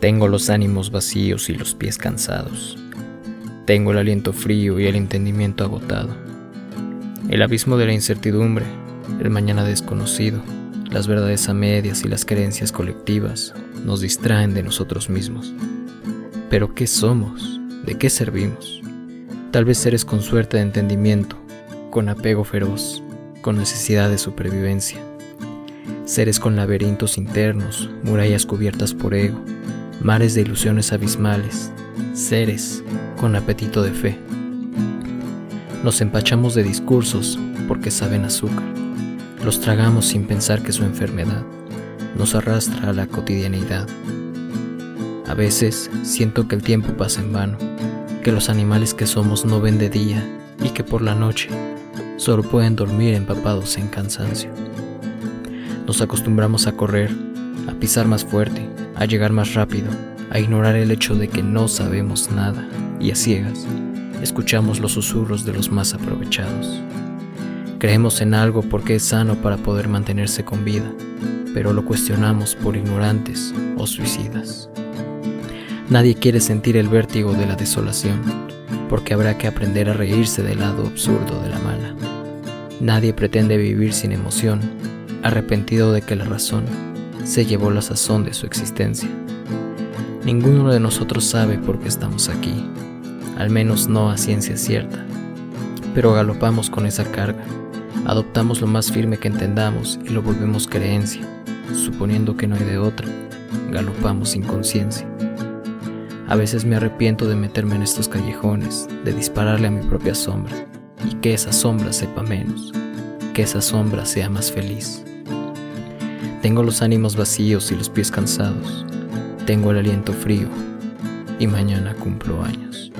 Tengo los ánimos vacíos y los pies cansados. Tengo el aliento frío y el entendimiento agotado. El abismo de la incertidumbre, el mañana desconocido, las verdades a medias y las creencias colectivas nos distraen de nosotros mismos. Pero ¿qué somos? ¿De qué servimos? Tal vez seres con suerte de entendimiento, con apego feroz, con necesidad de supervivencia. Seres con laberintos internos, murallas cubiertas por ego, mares de ilusiones abismales, seres con apetito de fe. Nos empachamos de discursos porque saben azúcar, los tragamos sin pensar que su enfermedad nos arrastra a la cotidianidad. A veces siento que el tiempo pasa en vano, que los animales que somos no ven de día y que por la noche solo pueden dormir empapados en cansancio. Nos acostumbramos a correr, a pisar más fuerte, a llegar más rápido, a ignorar el hecho de que no sabemos nada y a ciegas escuchamos los susurros de los más aprovechados. Creemos en algo porque es sano para poder mantenerse con vida, pero lo cuestionamos por ignorantes o suicidas. Nadie quiere sentir el vértigo de la desolación, porque habrá que aprender a reírse del lado absurdo de la mala. Nadie pretende vivir sin emoción, arrepentido de que la razón se llevó la sazón de su existencia. Ninguno de nosotros sabe por qué estamos aquí, al menos no a ciencia cierta, pero galopamos con esa carga, adoptamos lo más firme que entendamos y lo volvemos creencia, suponiendo que no hay de otra, galopamos sin conciencia. A veces me arrepiento de meterme en estos callejones, de dispararle a mi propia sombra, y que esa sombra sepa menos, que esa sombra sea más feliz. Tengo los ánimos vacíos y los pies cansados. Tengo el aliento frío y mañana cumplo años.